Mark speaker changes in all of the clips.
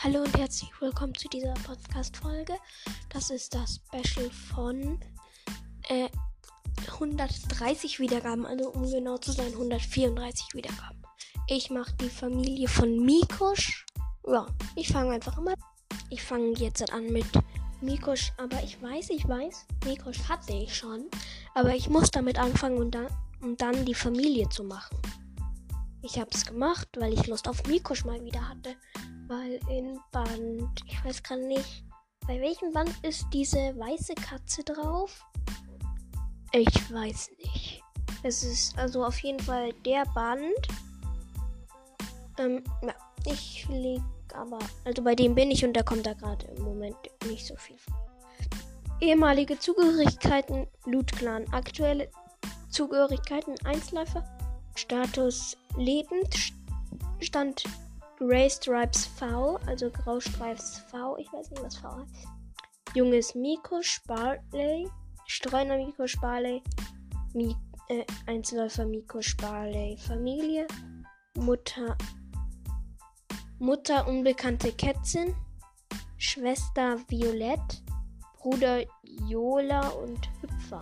Speaker 1: Hallo und herzlich willkommen zu dieser Podcast-Folge. Das ist das Special von äh, 130 Wiedergaben, also um genau zu sein, 134 Wiedergaben. Ich mache die Familie von Mikosch. Ja, ich fange einfach mal. Ich fange jetzt an mit Mikosch, aber ich weiß, ich weiß, Mikosch hatte ich schon. Aber ich muss damit anfangen und dann, um dann die Familie zu machen. Ich habe es gemacht, weil ich Lust auf Mikosch mal wieder hatte. Weil in Band, ich weiß gerade nicht, bei welchem Band ist diese weiße Katze drauf? Ich weiß nicht. Es ist also auf jeden Fall der Band. Ähm, ja, ich leg aber, also bei dem bin ich und da kommt da gerade im Moment nicht so viel vor. Ehemalige Zugehörigkeiten, Loot Clan, aktuelle Zugehörigkeiten, Einzelläufer, Status lebend, Stand Grey Stripes V, also Graustreifs V, ich weiß nicht, was V heißt. Junges Miko Sparley, Streuner Miko Sparley, Mi äh, Einzelläufer Miko Sparley, Familie, Mutter, Mutter unbekannte Kätzin, Schwester Violett, Bruder Jola und Hüpfer.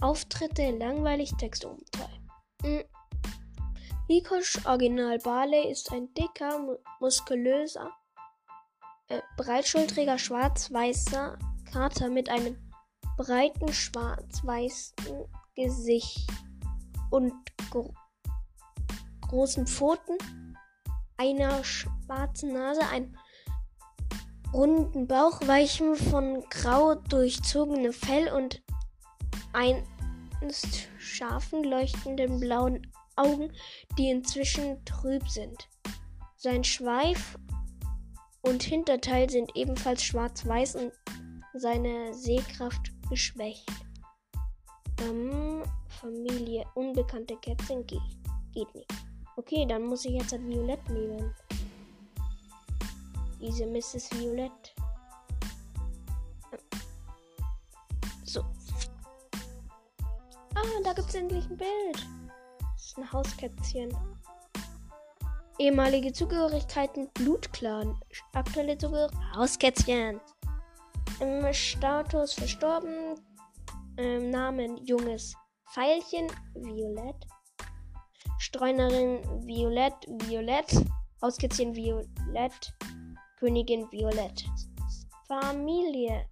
Speaker 1: Auftritte langweilig, Text umteil. Mikosch Original Barley ist ein dicker, muskulöser, äh, breitschultriger schwarz-weißer Kater mit einem breiten schwarz-weißen Gesicht und gro großen Pfoten, einer schwarzen Nase, einem runden Bauch, weichem von grau durchzogenem Fell und einst scharfen leuchtenden blauen Augen, die inzwischen trüb sind. Sein Schweif und Hinterteil sind ebenfalls schwarz-weiß und seine Sehkraft geschwächt. Ähm, Familie, unbekannte Kätzchen geht, geht nicht. Okay, dann muss ich jetzt ein Violett nehmen. Diese Mrs. Violett. So. Ah, da gibt es endlich ein Bild ein Hauskätzchen. Ehemalige Zugehörigkeiten Blutclan. Aktuelle Zugehörigkeiten Hauskätzchen. Im Status verstorben. Im Namen junges Pfeilchen Violett. Streunerin Violett Violett. Hauskätzchen Violett. Königin Violett. Familie.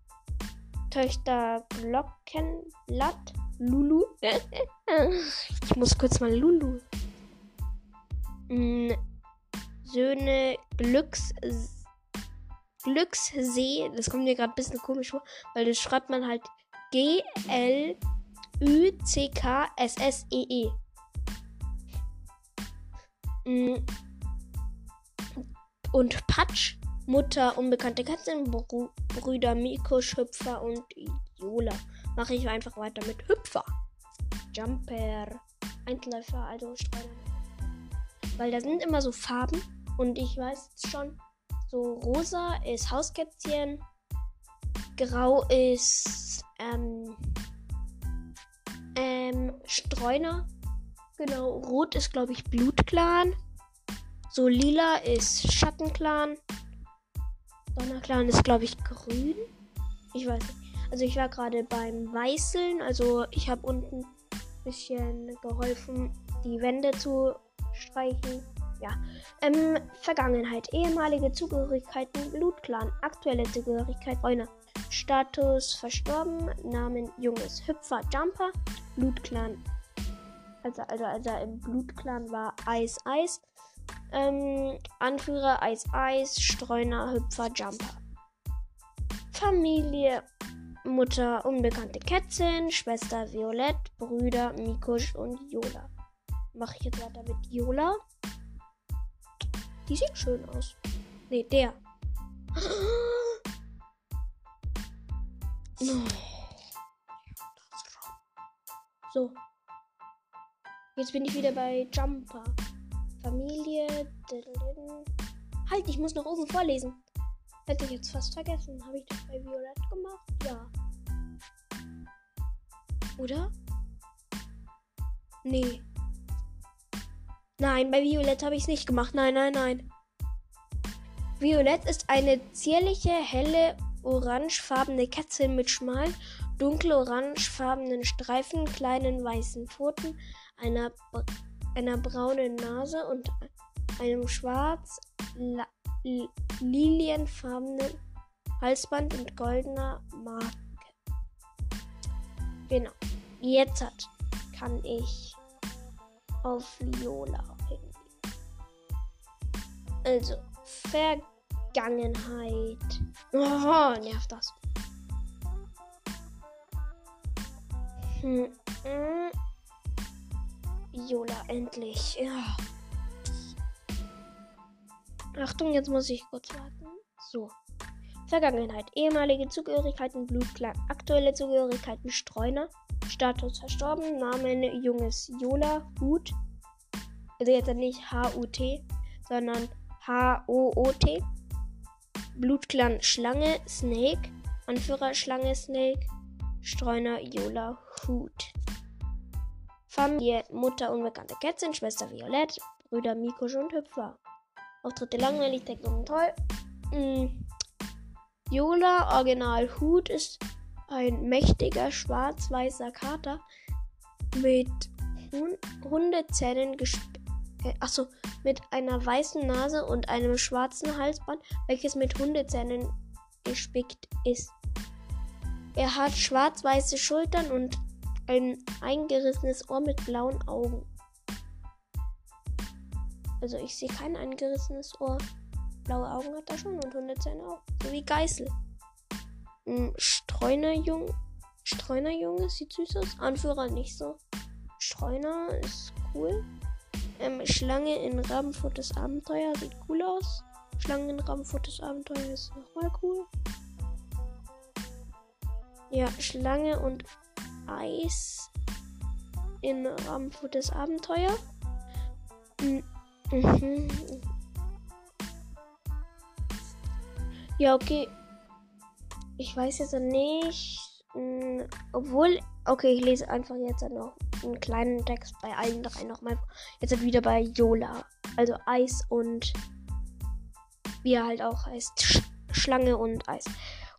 Speaker 1: Töchter Glockenblatt Lulu. ich muss kurz mal Lulu. Hm, Söhne Glücks Glückssee. Das kommt mir gerade ein bisschen komisch vor, weil das schreibt man halt G L Ü C K S S E. Hm. Und Patsch, Mutter, unbekannte Katzen, Brüder Miko, Schöpfer und Jola mache ich einfach weiter mit Hüpfer. Jumper. Einzelläufer, also Streuner. Weil da sind immer so Farben und ich weiß schon, so rosa ist Hauskätzchen, grau ist ähm, ähm, Streuner. Genau, rot ist glaube ich Blutclan. So lila ist Schattenclan. Donnerclan ist glaube ich grün. Ich weiß nicht. Also ich war gerade beim Weißeln. Also ich habe unten ein bisschen geholfen, die Wände zu streichen. Ja. Ähm, Vergangenheit. Ehemalige Zugehörigkeiten. Blutclan. Aktuelle Zugehörigkeit. Freunde. Status verstorben. Namen Junges. Hüpfer. Jumper. Blutclan. Also, also, also im Blutclan war Eis, Eis. Ähm, Anführer Eis, Eis. Streuner, Hüpfer, Jumper. Familie Mutter unbekannte Kätzchen, Schwester Violett, Brüder Mikusch und Jola. Mache ich jetzt weiter mit Jola. Die sieht schön aus. Ne, der. So. Jetzt bin ich wieder bei Jumper. Familie. Halt, ich muss noch oben vorlesen. Hätte ich jetzt fast vergessen. Habe ich das bei Violett gemacht? Ja. Oder? Nee. Nein, bei Violett habe ich es nicht gemacht. Nein, nein, nein. Violett ist eine zierliche, helle, orangefarbene Katze mit schmalen, dunkel orangefarbenen Streifen, kleinen weißen Pfoten, einer, einer braunen Nase und einem schwarz lilienfarbenen Halsband und goldener Marke. Genau. Jetzt hat, kann ich auf Viola hingehen. Also, Vergangenheit. Oh, nervt das. Hm, hm. Viola, endlich. Ja. Achtung, jetzt muss ich kurz warten. So. Vergangenheit. Ehemalige Zugehörigkeiten Blutklang. Aktuelle Zugehörigkeiten Streuner. Status verstorben. Namen Junges Jola. Hut. Also jetzt nicht H-U-T, sondern H-O-O-T. Blutklan Schlange Snake. Anführer Schlange Snake. Streuner Jola Hut. Familie Mutter unbekannte Kätzchen, Schwester Violett, Brüder Mikosch und Hüpfer. Auftritte langweilig, Deckung toll. Mm. Yola Original Hut ist ein mächtiger schwarz-weißer Kater mit Hundezähnen äh, achso, mit einer weißen Nase und einem schwarzen Halsband, welches mit Hundezähnen gespickt ist. Er hat schwarz-weiße Schultern und ein eingerissenes Ohr mit blauen Augen. Also ich sehe kein eingerissenes Ohr. Blaue Augen hat er schon und 100 Zähne auch. So wie Geißel. Ein Streunerjung. Streunerjunge sieht süß aus. Anführer nicht so. Streuner ist cool. Ähm, Schlange in Rabenfutters Abenteuer sieht cool aus. Schlange in Rabenfutters Abenteuer ist nochmal cool. Ja, Schlange und Eis in Rabenfutters Abenteuer. Mhm. Ja, okay. Ich weiß jetzt nicht. Mh, hm, obwohl. Okay, ich lese einfach jetzt noch einen kleinen Text bei allen drei nochmal. Jetzt wieder bei Yola. Also Eis und. Wie er halt auch heißt. Sch Schlange und Eis.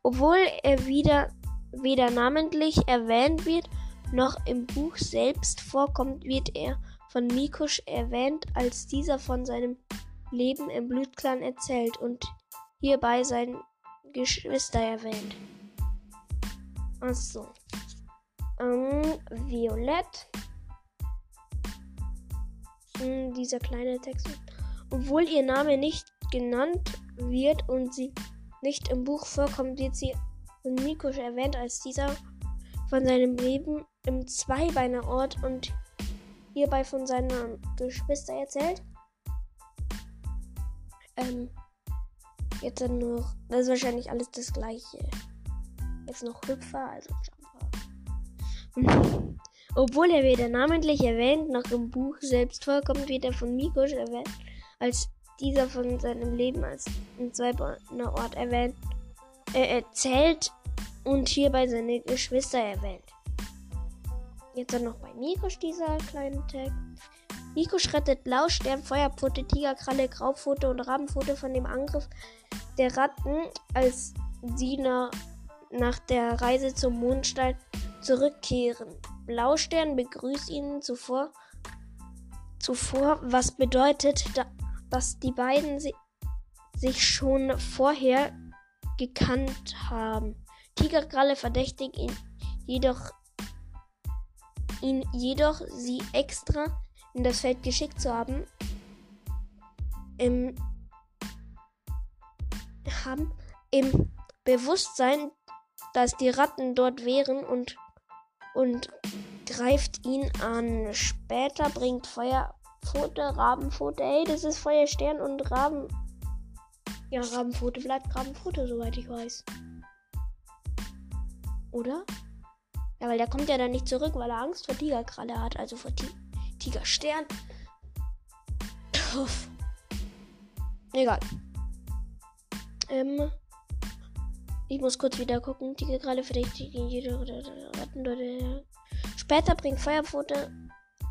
Speaker 1: Obwohl er wieder weder namentlich erwähnt wird, noch im Buch selbst vorkommt, wird er von Mikusch erwähnt, als dieser von seinem Leben im Blutclan erzählt und hierbei seine Geschwister erwähnt. Achso. Ähm, Violett. Hm, dieser kleine Text. Obwohl ihr Name nicht genannt wird und sie nicht im Buch vorkommt, wird sie von Mikusch erwähnt, als dieser von seinem Leben im Zweibeinerort und hierbei von seiner Geschwister erzählt. Ähm, jetzt dann noch, das ist wahrscheinlich alles das gleiche. Jetzt noch Hüpfer, also Jumper. Obwohl er weder namentlich erwähnt noch im Buch selbst vorkommt, wird er von Mikosch erwähnt, als dieser von seinem Leben als ein zweibeiner Ort erwähnt, äh, erzählt und hierbei seine Geschwister erwähnt. Jetzt dann noch bei Mikosch dieser kleine Tag. Mikosch rettet Blaustern, Feuerpfote, Tigerkralle, Graupfote und Rabenpfote von dem Angriff der Ratten, als sie nach, nach der Reise zum Mondstein zurückkehren. Blaustern begrüßt ihnen zuvor, zuvor was bedeutet, dass die beiden si sich schon vorher gekannt haben. Tigerkralle verdächtigt ihn jedoch ihn jedoch, sie extra in das Feld geschickt zu haben, im, haben im Bewusstsein, dass die Ratten dort wären und, und greift ihn an. Später bringt Feuerpfote, Rabenpfote. Hey, das ist Feuerstern und Raben. Ja, Rabenpfote bleibt Rabenpfote, soweit ich weiß. Oder? Ja, weil der kommt ja dann nicht zurück, weil er Angst vor Tigerkralle hat, also vor Ti Tigerstern. Uff. Egal. Ähm. Ich muss kurz wieder gucken. Tigerkralle verdächtigt jede Ratten. Später bringt Feuerpfote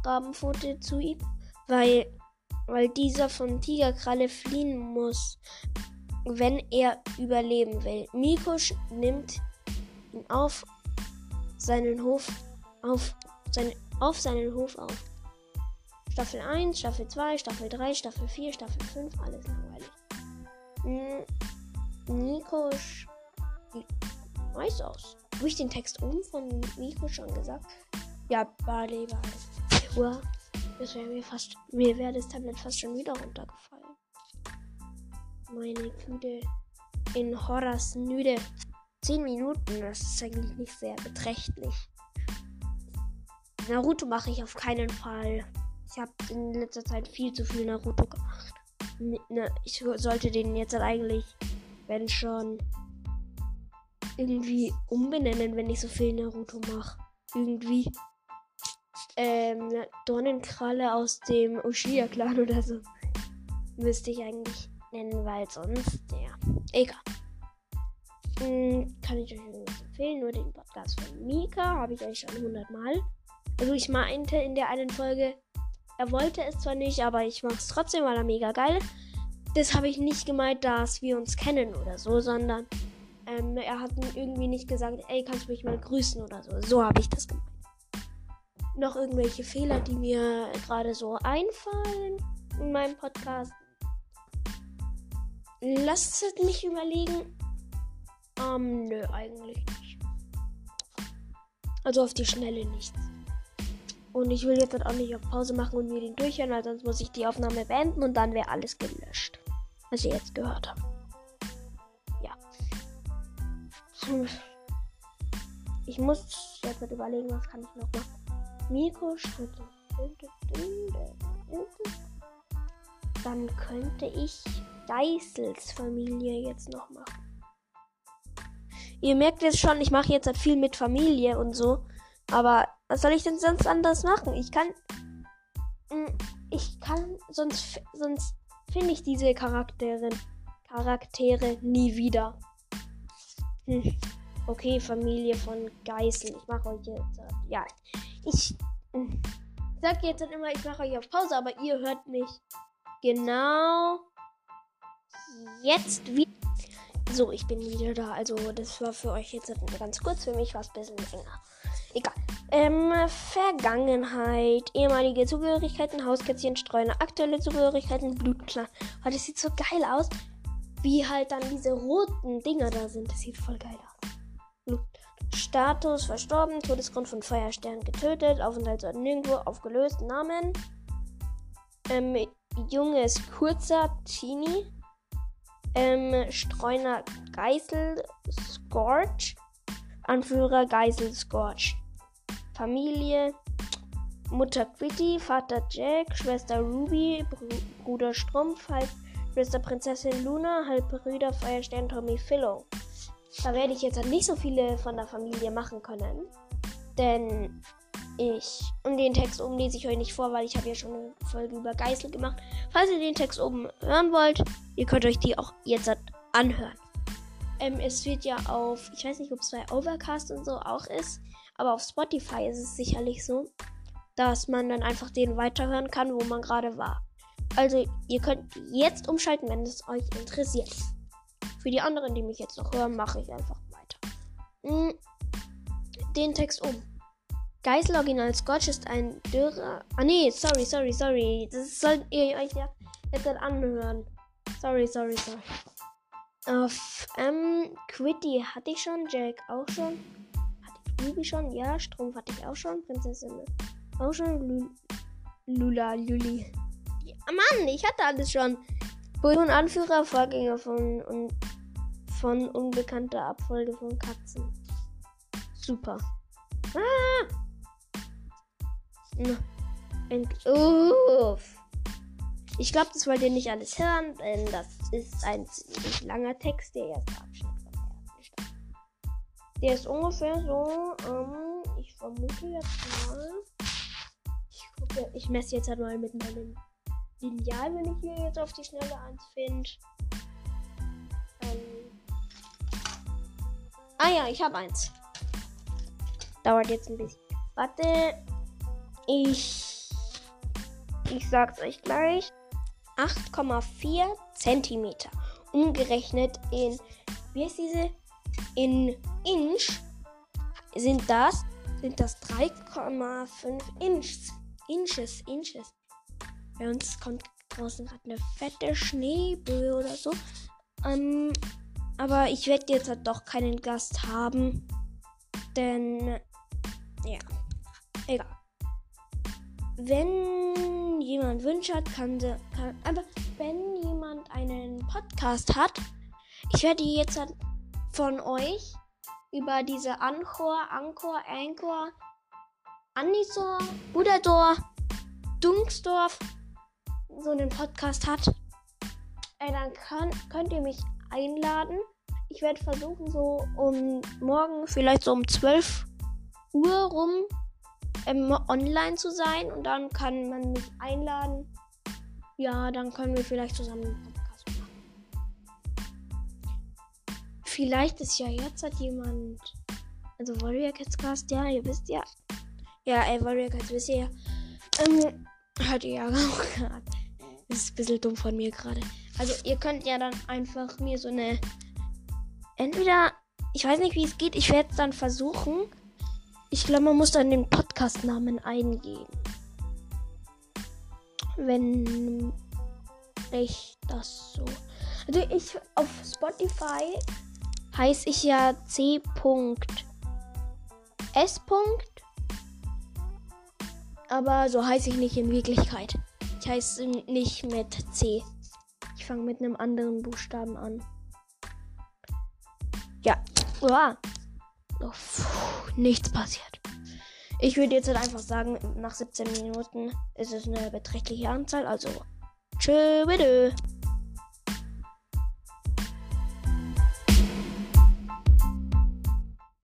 Speaker 1: Rabenpfote zu ihm, weil, weil dieser von Tigerkralle fliehen muss. wenn er überleben will. Mikosch nimmt ihn auf seinen Hof auf, seine, auf seinen Hof auf. Staffel 1, Staffel 2, Staffel 3, Staffel 4, Staffel 5, alles langweilig. Nico sieht nice aus. Habe ich den Text oben von Nico schon gesagt? Ja, Barley, Barley. Uah, das wäre mir fast, mir wäre das Tablet fast schon wieder runtergefallen. Meine Güte. In Horrors Nüde. 10 Minuten, das ist eigentlich nicht sehr beträchtlich. Naruto mache ich auf keinen Fall. Ich habe in letzter Zeit viel zu viel Naruto gemacht. Ne, ich sollte den jetzt halt eigentlich, wenn schon, irgendwie umbenennen, wenn ich so viel Naruto mache. Irgendwie. Ähm, Dornenkralle aus dem Uchiha-Clan oder so. Müsste ich eigentlich nennen, weil sonst, ja. Egal. Hm, kann ich euch irgendwas empfehlen? Nur den Podcast von Mika habe ich euch schon 100 Mal. Also ich meinte in der einen Folge, er wollte es zwar nicht, aber ich mache es trotzdem, weil er mega geil. Das habe ich nicht gemeint, dass wir uns kennen oder so, sondern ähm, er hat irgendwie nicht gesagt, ey, kannst du mich mal grüßen oder so. So habe ich das gemeint. Noch irgendwelche Fehler, die mir gerade so einfallen in meinem Podcast. Lasst mich überlegen. Ähm, nö, eigentlich nicht. Also auf die Schnelle nichts. Und ich will jetzt halt auch nicht auf Pause machen und mir den durchhören, weil sonst muss ich die Aufnahme beenden und dann wäre alles gelöscht. Was ihr jetzt gehört habt. Ja. Ich muss jetzt halt überlegen, was kann ich noch machen. Miko Schritte. Dann könnte ich Geissels Familie jetzt noch machen. Ihr merkt jetzt schon, ich mache jetzt viel mit Familie und so. Aber was soll ich denn sonst anders machen? Ich kann. Mm, ich kann. Sonst, sonst finde ich diese Charaktere, Charaktere nie wieder. Hm. Okay, Familie von Geißel. Ich mache euch jetzt. Ja. Ich hm, sag jetzt dann immer, ich mache euch auf Pause, aber ihr hört mich genau jetzt wieder. So, ich bin wieder da. Also, das war für euch jetzt ganz kurz. Für mich war es ein bisschen länger. Egal. Ähm, Vergangenheit, ehemalige Zugehörigkeiten, Hauskätzchen, Streuner, aktuelle Zugehörigkeiten, Blutklar. Oh, das sieht so geil aus. Wie halt dann diese roten Dinger da sind. Das sieht voll geil aus. Blut. Status verstorben, Todesgrund von Feuerstern getötet, Aufenthaltsort nirgendwo, aufgelöst, Namen. Ähm, Junge ist kurzer, Teenie. Ähm, Streuner Geißel, Scorch. Anführer Geisel Scorch. Familie. Mutter Quitty, Vater Jack, Schwester Ruby, Br Bruder Strumpf, Halbschwester Prinzessin Luna, Halbbrüder Feuerstern Tommy Philo. Da werde ich jetzt nicht so viele von der Familie machen können. Denn ich. Und den Text oben lese ich euch nicht vor, weil ich habe ja schon eine Folge über Geißel gemacht. Falls ihr den Text oben hören wollt, ihr könnt euch die auch jetzt anhören. Ähm, es wird ja auf, ich weiß nicht, ob es bei Overcast und so auch ist, aber auf Spotify ist es sicherlich so, dass man dann einfach den weiterhören kann, wo man gerade war. Also ihr könnt jetzt umschalten, wenn es euch interessiert. Für die anderen, die mich jetzt noch hören, mache ich einfach weiter. Hm, den Text um. Geisel Original Scotch ist ein dürrer. Ah nee, sorry, sorry, sorry. Das sollt ihr euch ja jetzt anhören. Sorry, sorry, sorry. Auf ähm, Quitty hatte ich schon, Jack auch schon. Hatte ich Ruby schon? Ja, Strumpf hatte ich auch schon. Prinzessin auch schon. Lul Lula, Luli. Ja, Mann, ich hatte alles schon. Und Anführer, Vorgänger von, und, von unbekannter Abfolge von Katzen. Super. Ah! Uff. Ich glaube, das wollt ihr nicht alles hören, denn das ist ein ziemlich langer Text, der erste Abschnitt. Der ist ungefähr so, ähm, ich vermute jetzt mal. Ich gucke, ich messe jetzt halt mal mit meinem Lineal, wenn ich hier jetzt auf die Schnelle eins finde. Ähm. Ah ja, ich habe eins. Dauert jetzt ein bisschen. Warte. Ich. Ich sag's euch gleich. 8,4 cm umgerechnet in, wie heißt diese? In Inch sind das, sind das 3,5 Inches. Inches, Inches. Bei uns kommt draußen gerade eine fette Schneeböe oder so. Ähm, aber ich werde jetzt halt doch keinen Gast haben. Denn, ja, egal. Wenn jemand Wünsche hat, kann, sie, kann aber wenn jemand einen Podcast hat, ich werde jetzt von euch über diese Anchor, Anchor, Anchor, Anisor, Budador, Dunksdorf so einen Podcast hat, äh, dann kann, könnt ihr mich einladen. Ich werde versuchen, so um morgen, vielleicht so um 12 Uhr rum ähm, online zu sein und dann kann man mich einladen. Ja, dann können wir vielleicht zusammen einen Podcast machen. Vielleicht ist ja jetzt hat jemand. Also Warrior Cats Cast, ja, ihr wisst ja. Ja, ey, Warrior Cats wisst ihr ja. Ähm, hört ihr ja auch gerade. Das ist ein bisschen dumm von mir gerade. Also ihr könnt ja dann einfach mir so eine. Entweder. Ich weiß nicht, wie es geht. Ich werde es dann versuchen. Ich glaube, man muss dann den Podcast-Namen eingeben. Wenn ich das so. Also ich auf Spotify heiße ich ja C.S. Aber so heiße ich nicht in Wirklichkeit. Ich heiße nicht mit C. Ich fange mit einem anderen Buchstaben an. Ja. Uah. Pfuh, nichts passiert. Ich würde jetzt halt einfach sagen, nach 17 Minuten ist es eine beträchtliche Anzahl. Also, tschö, bitte.